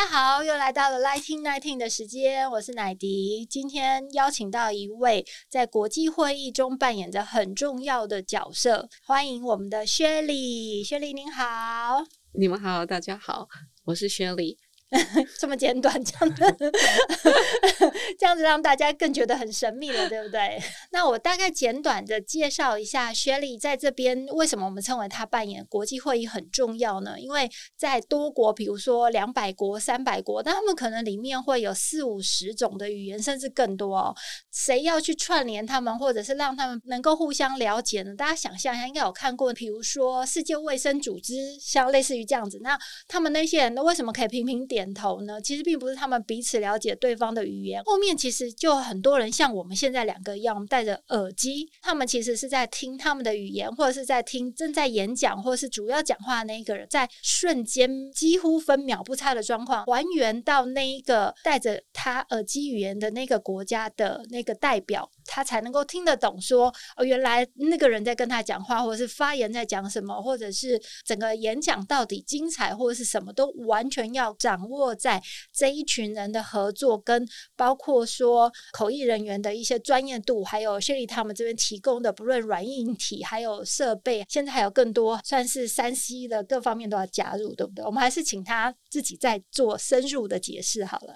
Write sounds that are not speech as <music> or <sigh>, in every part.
家好，又来到了 Lighting Nineteen 的时间，我是乃迪。今天邀请到一位在国际会议中扮演着很重要的角色，欢迎我们的 Shirley。Shelly 您好，你们好，大家好，我是 Shelly。<laughs> 这么简短，这样子，<laughs> 这样子让大家更觉得很神秘了，对不对？那我大概简短的介绍一下，Shirley 在这边为什么我们称为她扮演国际会议很重要呢？因为在多国，比如说两百国、三百国，但他们可能里面会有四五十种的语言，甚至更多哦。谁要去串联他们，或者是让他们能够互相了解呢？大家想象一下，应该有看过，比如说世界卫生组织，像类似于这样子，那他们那些人为什么可以频频点？点头呢，其实并不是他们彼此了解对方的语言。后面其实就很多人像我们现在两个一样，戴着耳机，他们其实是在听他们的语言，或者是在听正在演讲或是主要讲话的那一个人，在瞬间几乎分秒不差的状况，还原到那一个戴着他耳机语言的那个国家的那个代表。他才能够听得懂说，哦，原来那个人在跟他讲话，或者是发言在讲什么，或者是整个演讲到底精彩，或者是什么都完全要掌握在这一群人的合作，跟包括说口译人员的一些专业度，还有 Shirley 他们这边提供的不论软硬体，还有设备，现在还有更多算是三 C 的各方面都要加入，对不对？我们还是请他自己再做深入的解释好了。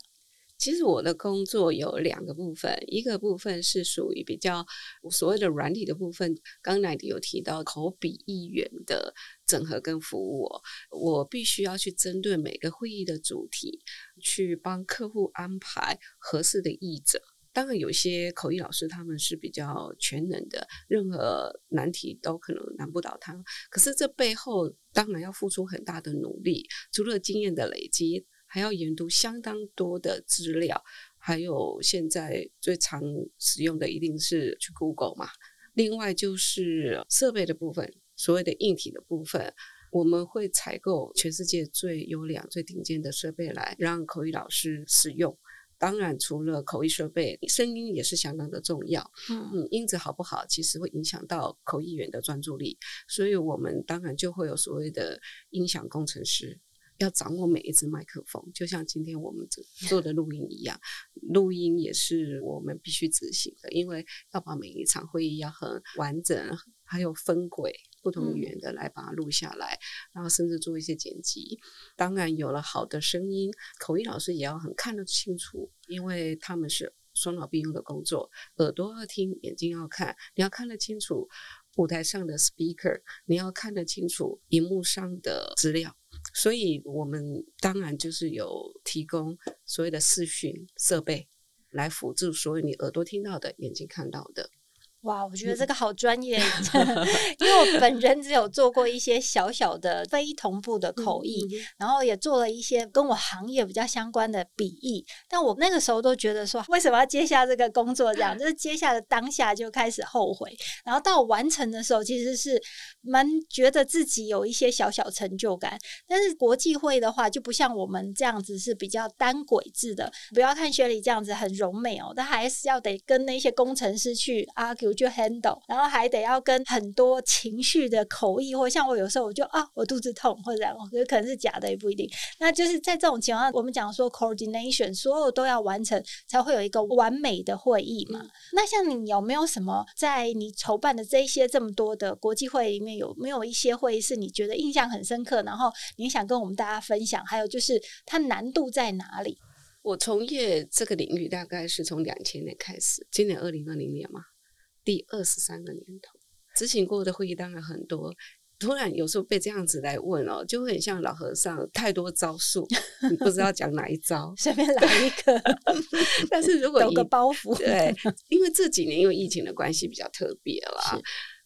其实我的工作有两个部分，一个部分是属于比较所谓的软体的部分。刚才有提到口笔译员的整合跟服务，我必须要去针对每个会议的主题，去帮客户安排合适的译者。当然，有些口译老师他们是比较全能的，任何难题都可能难不倒他。可是这背后当然要付出很大的努力，除了经验的累积。还要研读相当多的资料，还有现在最常使用的一定是去 Google 嘛。另外就是设备的部分，所谓的硬体的部分，我们会采购全世界最优良、最顶尖的设备来让口译老师使用。当然，除了口译设备，声音也是相当的重要。嗯，嗯，音质好不好，其实会影响到口译员的专注力。所以我们当然就会有所谓的音响工程师。要掌握每一只麦克风，就像今天我们做的录音一样，录音也是我们必须执行的，因为要把每一场会议要很完整，还有分轨不同语言的来把它录下来，然后甚至做一些剪辑。当然，有了好的声音，口译老师也要很看得清楚，因为他们是双脑并用的工作，耳朵要听，眼睛要看，你要看得清楚舞台上的 speaker，你要看得清楚荧幕上的资料。所以，我们当然就是有提供所谓的视讯设备来辅助所有你耳朵听到的、眼睛看到的。哇，我觉得这个好专业，<laughs> 因为我本人只有做过一些小小的非同步的口译，然后也做了一些跟我行业比较相关的笔译，但我那个时候都觉得说，为什么要接下这个工作？这样就是接下的当下就开始后悔，然后到完成的时候，其实是蛮觉得自己有一些小小成就感。但是国际会的话，就不像我们这样子是比较单轨制的，不要看 Shirley 这样子很柔美哦，但还是要得跟那些工程师去 argue。就 handle，然后还得要跟很多情绪的口译，或像我有时候我就啊，我肚子痛或者这样，我觉得可能是假的也不一定。那就是在这种情况下，我们讲说 coordination，所有都要完成，才会有一个完美的会议嘛。嗯、那像你有没有什么在你筹办的这一些这么多的国际会议里面，有没有一些会议是你觉得印象很深刻，然后你想跟我们大家分享？还有就是它难度在哪里？我从业这个领域大概是从两千年开始，今年二零二零年嘛。第二十三个年头，执行过的会议当然很多。突然有时候被这样子来问哦，就会很像老和尚，太多招数，你不知道讲哪一招，随便来一个。<laughs> 但是如果有个包袱，对，因为这几年因为疫情的关系比较特别了，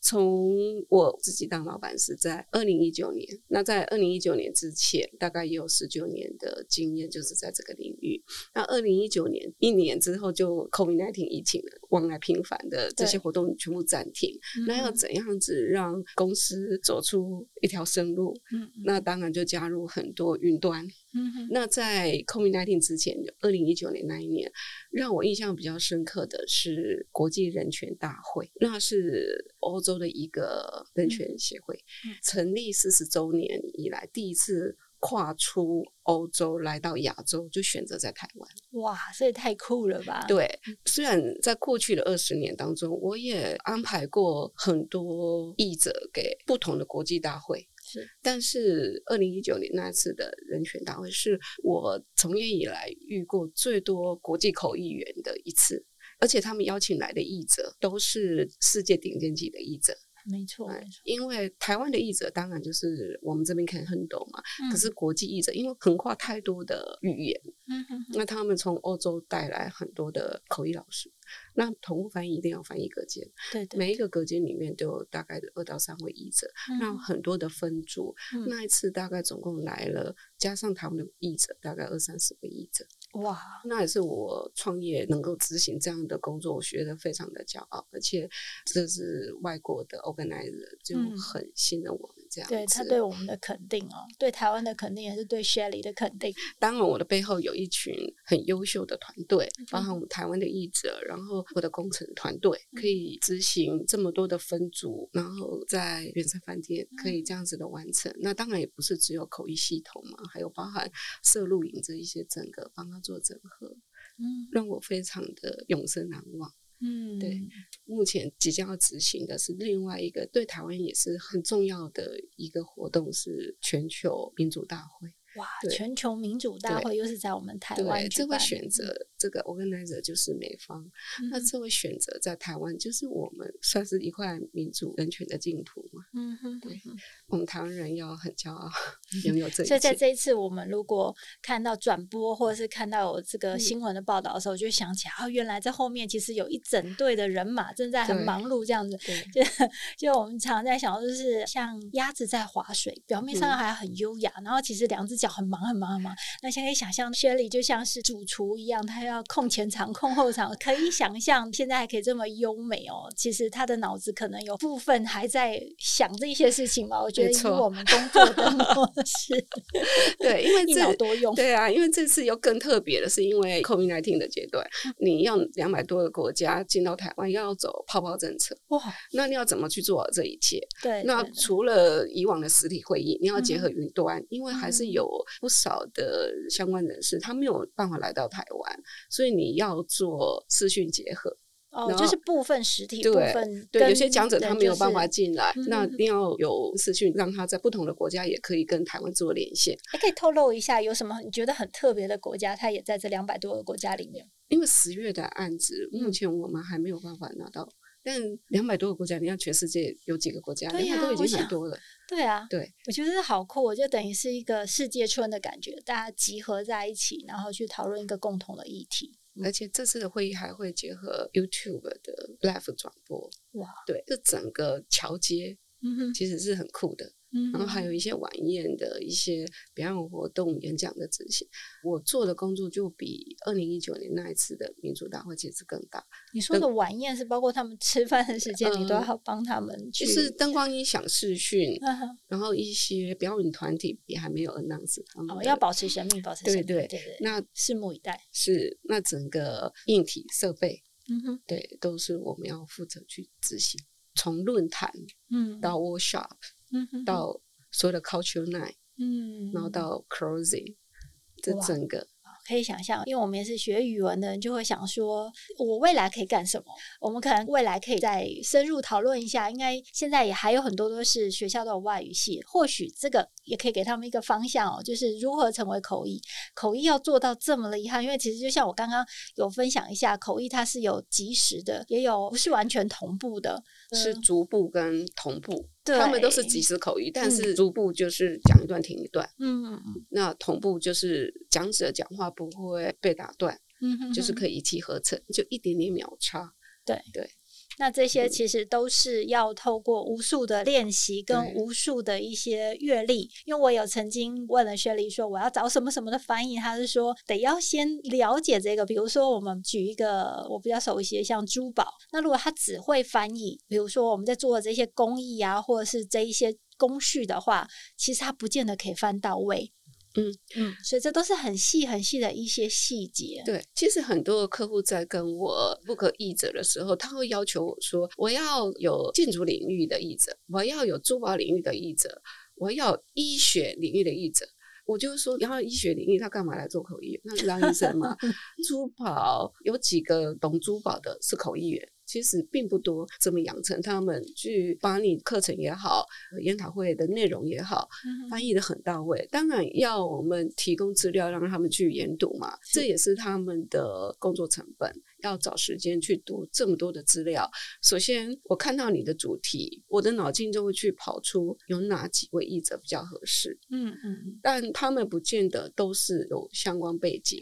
从我自己当老板是在二零一九年，那在二零一九年之前，大概也有十九年的经验，就是在这个领域。那二零一九年一年之后，就 COVID-19 疫情了，往来频繁的这些活动全部暂停。那要怎样子让公司走出一条生路？嗯，那当然就加入很多云端。嗯，那在 COVID-19 之前，二零一九年那一年，让我印象比较深刻的是国际人权大会，那是欧洲的一个人权协会，嗯、成立四十周年以来第一次跨出欧洲来到亚洲，就选择在台湾。哇，这也太酷了吧！对，虽然在过去的二十年当中，我也安排过很多译者给不同的国际大会。是，但是二零一九年那次的人权大会是我从业以来遇过最多国际口译员的一次，而且他们邀请来的译者都是世界顶尖级的译者。没错，没错，因为台湾的译者当然就是我们这边可以很懂嘛，嗯、可是国际译者因为横跨太多的语言，嗯哼哼，那他们从欧洲带来很多的口译老师。那同步翻译一定要翻译隔间，对，对，对，每一个隔间里面都有大概的二到三位译者，嗯、那很多的分组。嗯、那一次大概总共来了，加上他们的译者，大概二三十个译者。哇，那也是我创业能够执行这样的工作，我学得非常的骄傲，而且这是外国的 organizer 就很信任我们这样子。对，他对我们的肯定哦，对台湾的肯定也是对 Shelley 的肯定。当然，我的背后有一群很优秀的团队，包含我们台湾的译者，然后我的工程团队可以执行这么多的分组，然后在远山饭店可以这样子的完成。那当然也不是只有口译系统嘛，还有包含摄录影这一些整个帮他。做整合，嗯，让我非常的永生难忘。嗯，对，目前即将要执行的是另外一个对台湾也是很重要的一个活动，是全球民主大会。哇，全球民主大会又是在我们台湾，对，这会选择这个 organizer 就是美方，嗯、那这位选择在台湾就是我们算是一块民主人权的净土嘛。嗯哼，对，我们台湾人要很骄傲 <laughs> 拥有这一。所以在这一次，我们如果看到转播或者是看到有这个新闻的报道的时候，嗯、就想起来啊，原来在后面其实有一整队的人马正在很忙碌这样子。<laughs> 就就我们常常在想，就是像鸭子在划水，表面上还很优雅，嗯、然后其实两只脚。很忙很忙很忙，那现在想象，Shelley 就像是主厨一样，他要控前场、控后场，可以想象现在还可以这么优美哦。其实他的脑子可能有部分还在想这些事情吧。我觉得以我们工作的模 <laughs> 式，对，因为 <laughs> 一脑多用，对啊，因为这次又更特别的是，因为 COVID-19 的阶段，你要两百多个国家进到台湾，要走泡泡政策哇，那你要怎么去做好这一切？对，那除了以往的实体会议，你要结合云端，嗯、因为还是有。不少的相关人士，他没有办法来到台湾，所以你要做视讯结合。哦，就是部分实体部分，对，有些讲者他没有办法进来，那一定要有视讯，让他在不同的国家也可以跟台湾做连线。还可以透露一下，有什么你觉得很特别的国家？他也在这两百多个国家里面。因为十月的案子，目前我们还没有办法拿到。但两百多个国家，你看全世界有几个国家？对啊，都已经很多了。对啊，对，我觉得是好酷，我就等于是一个世界村的感觉，大家集合在一起，然后去讨论一个共同的议题。而且这次的会议还会结合 YouTube 的 Live 转播。哇，对，这整个桥接，嗯哼，其实是很酷的。然后还有一些晚宴的一些表演活动、演讲的执行，我做的工作就比二零一九年那一次的民主大会其实更大。你说的晚宴是包括他们吃饭的时间，你都要帮他们去？就是灯光音响视讯，然后一些表演团体也还没有 announce 他们。哦，要保持神秘，保持神秘。对对对，那拭目以待。是，那整个硬体设备，嗯哼，对，都是我们要负责去执行，从论坛，嗯，到 workshop。到所有的 culture night，嗯，然后到 closing，这整个。可以想象，因为我们也是学语文的人，就会想说，我未来可以干什么？我们可能未来可以再深入讨论一下。应该现在也还有很多都是学校都有外语系，或许这个也可以给他们一个方向哦，就是如何成为口译。口译要做到这么厉害，因为其实就像我刚刚有分享一下，口译它是有即时的，也有不是完全同步的，是逐步跟同步。对他们都是即时口译，但是逐步就是讲一段停一段。嗯嗯嗯。那同步就是讲者讲话不会被打断，嗯哼哼，就是可以一气呵成，就一点点秒差。对对。那这些其实都是要透过无数的练习跟无数的一些阅历。因为我有曾经问了雪莉说，我要找什么什么的翻译，他是说得要先了解这个。比如说，我们举一个我比较熟悉的，像珠宝。那如果他只会翻译，比如说我们在做的这些工艺啊，或者是这一些工序的话，其实他不见得可以翻到位。嗯嗯，所以这都是很细很细的一些细节。对，其实很多客户在跟我 book 译者的时候，他会要求我说，我要有建筑领域的译者，我要有珠宝领域的译者，我要医学领域的译者。我就说，然后医学领域他干嘛来做口译员？那是当医生嘛。<laughs> 珠宝有几个懂珠宝的是口译员。其实并不多，怎么养成他们去把你课程也好，研讨会的内容也好，翻译的很到位。当然要我们提供资料让他们去研读嘛，这也是他们的工作成本。要找时间去读这么多的资料。首先，我看到你的主题，我的脑筋就会去跑出有哪几位译者比较合适。嗯嗯，但他们不见得都是有相关背景。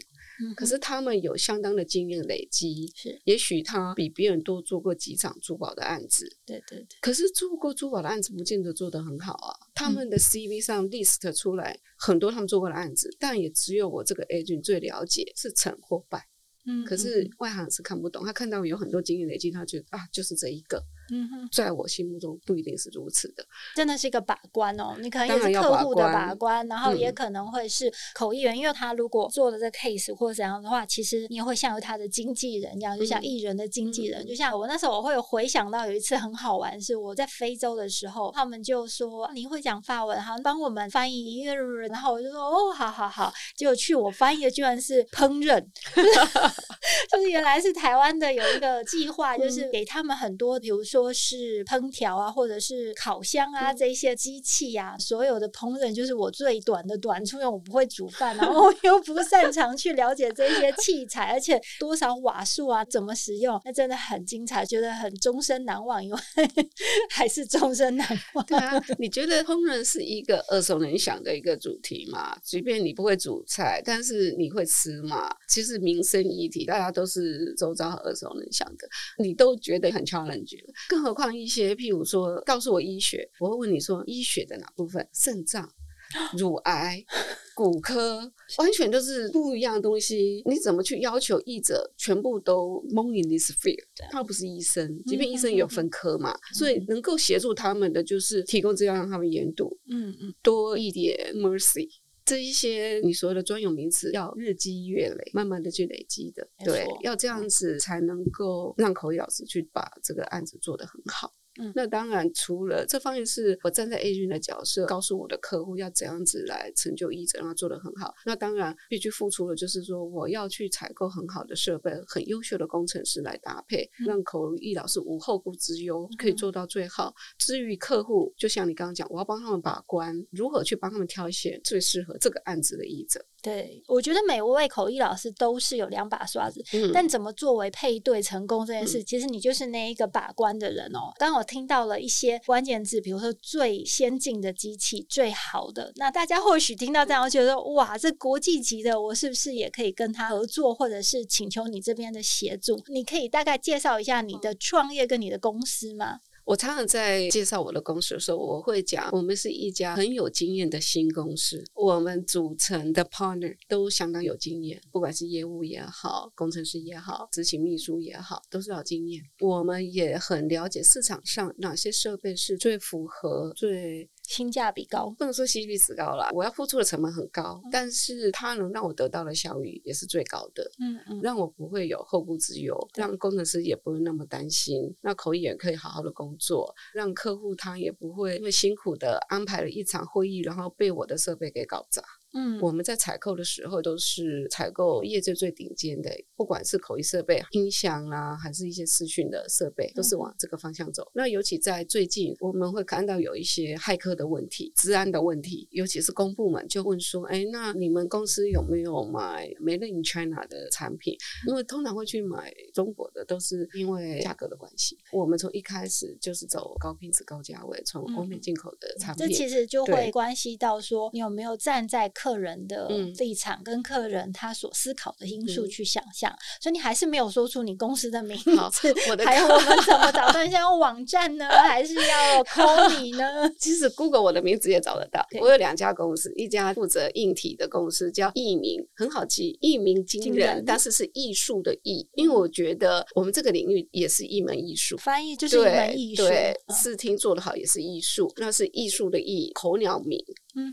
可是他们有相当的经验累积，是，也许他比别人多做过几场珠宝的案子，对对对。可是做过珠宝的案子，不见得做得很好啊。他们的 CV 上 list 出来很多他们做过的案子，但也只有我这个 agent 最了解是成或败。嗯，可是外行是看不懂，他看到有很多经验累积，他觉得啊，就是这一个。嗯哼，在我心目中不一定是如此的，真的是一个把关哦。你可能也是客户的把关，然后也可能会是口译员，嗯、因为他如果做了这 case 或者怎样的话，其实你也会像他的经纪人一样，就像艺人的经纪人。嗯、就像我那时候，我会有回想到有一次很好玩，是我在非洲的时候，他们就说你会讲法文，好，帮我们翻译一个人，然后我就说哦，好好好。结果去我翻译的居然是烹饪，<laughs> <laughs> 就是原来是台湾的有一个计划，就是给他们很多，比如说。说是烹调啊，或者是烤箱啊，这些机器呀、啊，所有的烹饪就是我最短的短处，因为我不会煮饭，然后 <laughs> 又不擅长去了解这些器材，而且多少瓦数啊，怎么使用，那真的很精彩，觉得很终身难忘，因为 <laughs> 还是终身难忘。对啊，<laughs> 你觉得烹饪是一个耳熟能详的一个主题嘛？即便你不会煮菜，但是你会吃嘛？其实民生议题，大家都是周遭耳熟能详的，你都觉得很 challenge。更何况一些，譬如说，告诉我医学，我会问你说，医学的哪部分？肾脏、<laughs> 乳癌、骨科，完全都是不一样的东西。你怎么去要求译者全部都蒙 in this field？他不是医生，即便医生也有分科嘛，所以能够协助他们的就是提供资料让他们研读，嗯嗯，多一点 mercy。这一些你所有的专有名词，要日积月累，慢慢的去累积的，对，要这样子才能够让口译老师去把这个案子做得很好。嗯，那当然，除了这方面是我站在 agent 的角色，告诉我的客户要怎样子来成就医者，让他做得很好。那当然必须付出的，就是说我要去采购很好的设备，很优秀的工程师来搭配，让口译老师无后顾之忧，可以做到最好。至于客户，就像你刚刚讲，我要帮他们把关，如何去帮他们挑选最适合这个案子的医者。对，我觉得每位口译老师都是有两把刷子，嗯、但怎么作为配对成功这件事，嗯、其实你就是那一个把关的人哦。当我听到了一些关键字，比如说最先进的机器、最好的，那大家或许听到这样，觉得哇，这国际级的，我是不是也可以跟他合作，或者是请求你这边的协助？你可以大概介绍一下你的创业跟你的公司吗？我常常在介绍我的公司的时候，我会讲我们是一家很有经验的新公司，我们组成的 partner 都相当有经验，不管是业务也好，工程师也好，执行秘书也好，都是老经验。我们也很了解市场上哪些设备是最符合最。性价比高，不能说 CP 值高了，我要付出的成本很高，嗯、但是它能让我得到的效益也是最高的，嗯嗯，让我不会有后顾之忧，让工程师也不会那么担心，那口译员可以好好的工作，让客户他也不会因为辛苦的安排了一场会议，然后被我的设备给搞砸。嗯，我们在采购的时候都是采购业界最顶尖的，不管是口译设备、音响啦、啊，还是一些视讯的设备，都是往这个方向走。嗯、那尤其在最近，我们会看到有一些骇客的问题、治安的问题，尤其是公部门就问说：“哎，那你们公司有没有买 Made in China 的产品？”因为通常会去买中国的，都是因为价格的关系。我们从一开始就是走高品质、高价位，从欧美进口的产品。嗯、这其实就会关系到说，你有没有站在客人的立场跟客人他所思考的因素去想象，嗯、所以你还是没有说出你公司的名字，我的还有我们怎么找到？你想要网站呢，还是要 call 你呢？<laughs> 其实 Google 我的名字也找得到。我有两家公司，一家负责硬体的公司叫艺名，很好记，艺名惊人，人但是是艺术的艺，因为我觉得我们这个领域也是一门艺术，翻译就是一门艺术，对，视听做得好也是艺术，那是艺术的艺，口鸟名。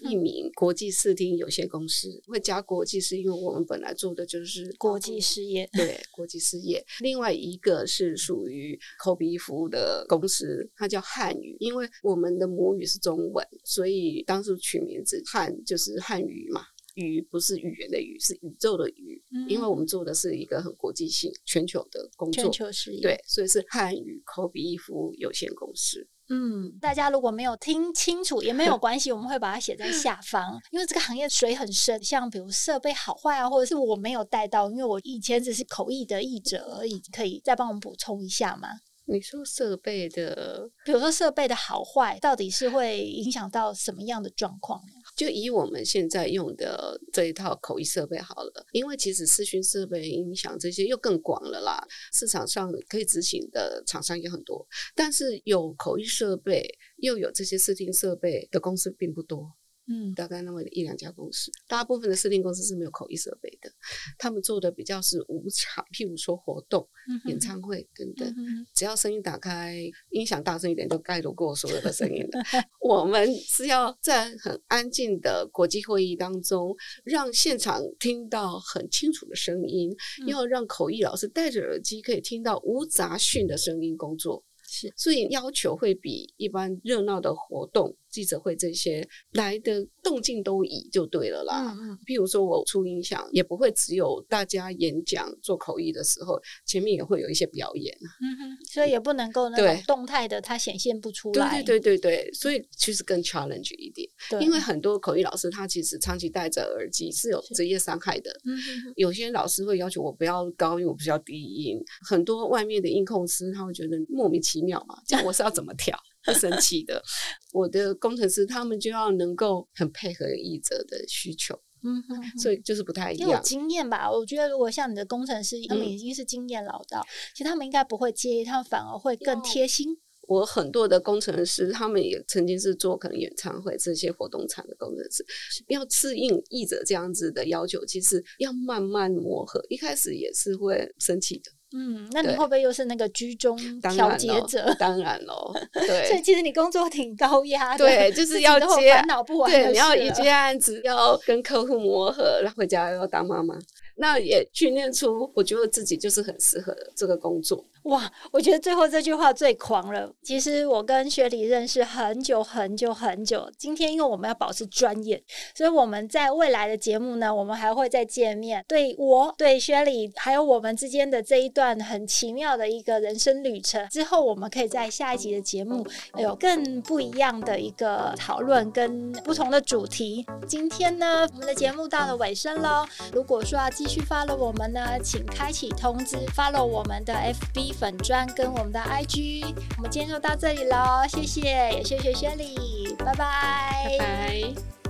一名国际视听有限公司会加国际，是因为我们本来做的就是国际事业，对国际事业。另外一个是属于口笔译服务的公司，它叫汉语，因为我们的母语是中文，所以当时取名字汉就是汉语嘛，语不是语言的语，是宇宙的宇，嗯、因为我们做的是一个很国际性、全球的工作，全球事业，对，所以是汉语口笔译服务有限公司。嗯，大家如果没有听清楚也没有 <laughs> 关系，我们会把它写在下方。因为这个行业水很深，像比如设备好坏啊，或者是我没有带到，因为我以前只是口译的译者而已，可以再帮我们补充一下吗？你说设备的，比如说设备的好坏，到底是会影响到什么样的状况呢？就以我们现在用的这一套口译设备好了，因为其实视讯设备影响这些又更广了啦，市场上可以执行的厂商也很多，但是有口译设备又有这些视听设备的公司并不多。嗯，大概那么一两家公司，大部分的视听公司是没有口译设备的，他们做的比较是无场，譬如说活动、嗯、演唱会等等，嗯、只要声音打开，音响大声一点，都盖得过所有的声音了。<laughs> 我们是要在很安静的国际会议当中，让现场听到很清楚的声音，嗯、要让口译老师戴着耳机可以听到无杂讯的声音工作。是，所以要求会比一般热闹的活动。记者会这些来的动静都以就对了啦。嗯嗯。譬如说我出音响，也不会只有大家演讲做口译的时候，前面也会有一些表演。嗯哼。所以也不能够那种动态的，它显现不出来。对对对对对。所以其实更 challenge 一点。因为很多口译老师他其实长期戴着耳机是有职业伤害的。嗯哼。有些老师会要求我不要高音，我不要低音。很多外面的音控师他会觉得莫名其妙嘛，这样我是要怎么调？不神奇的，<laughs> 我的工程师他们就要能够很配合译者的需求，嗯哼，哼，所以就是不太一样。有经验吧？我觉得如果像你的工程师，他们已经是经验老道，嗯、其实他们应该不会介意，他们反而会更贴心。我很多的工程师，他们也曾经是做可能演唱会这些活动场的工程师，要适应译者这样子的要求，其实要慢慢磨合，一开始也是会生气的。嗯，那你会不会又是那个居中 <laughs> 调节者？<laughs> 当然喽，<laughs> 对。所以其实你工作挺高压的，对，就是要接烦恼不完，对，你要一接案子，要跟客户磨合，然后回家要当妈妈。那也训练出，我觉得自己就是很适合这个工作。哇，我觉得最后这句话最狂了。其实我跟薛莉认识很久很久很久。今天因为我们要保持专业，所以我们在未来的节目呢，我们还会再见面。对我、对薛莉，还有我们之间的这一段很奇妙的一个人生旅程，之后我们可以在下一集的节目有更不一样的一个讨论跟不同的主题。今天呢，我们的节目到了尾声喽。如果说要继续 follow 我们呢，请开启通知，follow 我们的 FB 粉钻跟我们的 IG。我们今天就到这里喽，谢谢，也谢谢薛莉，拜拜，拜拜。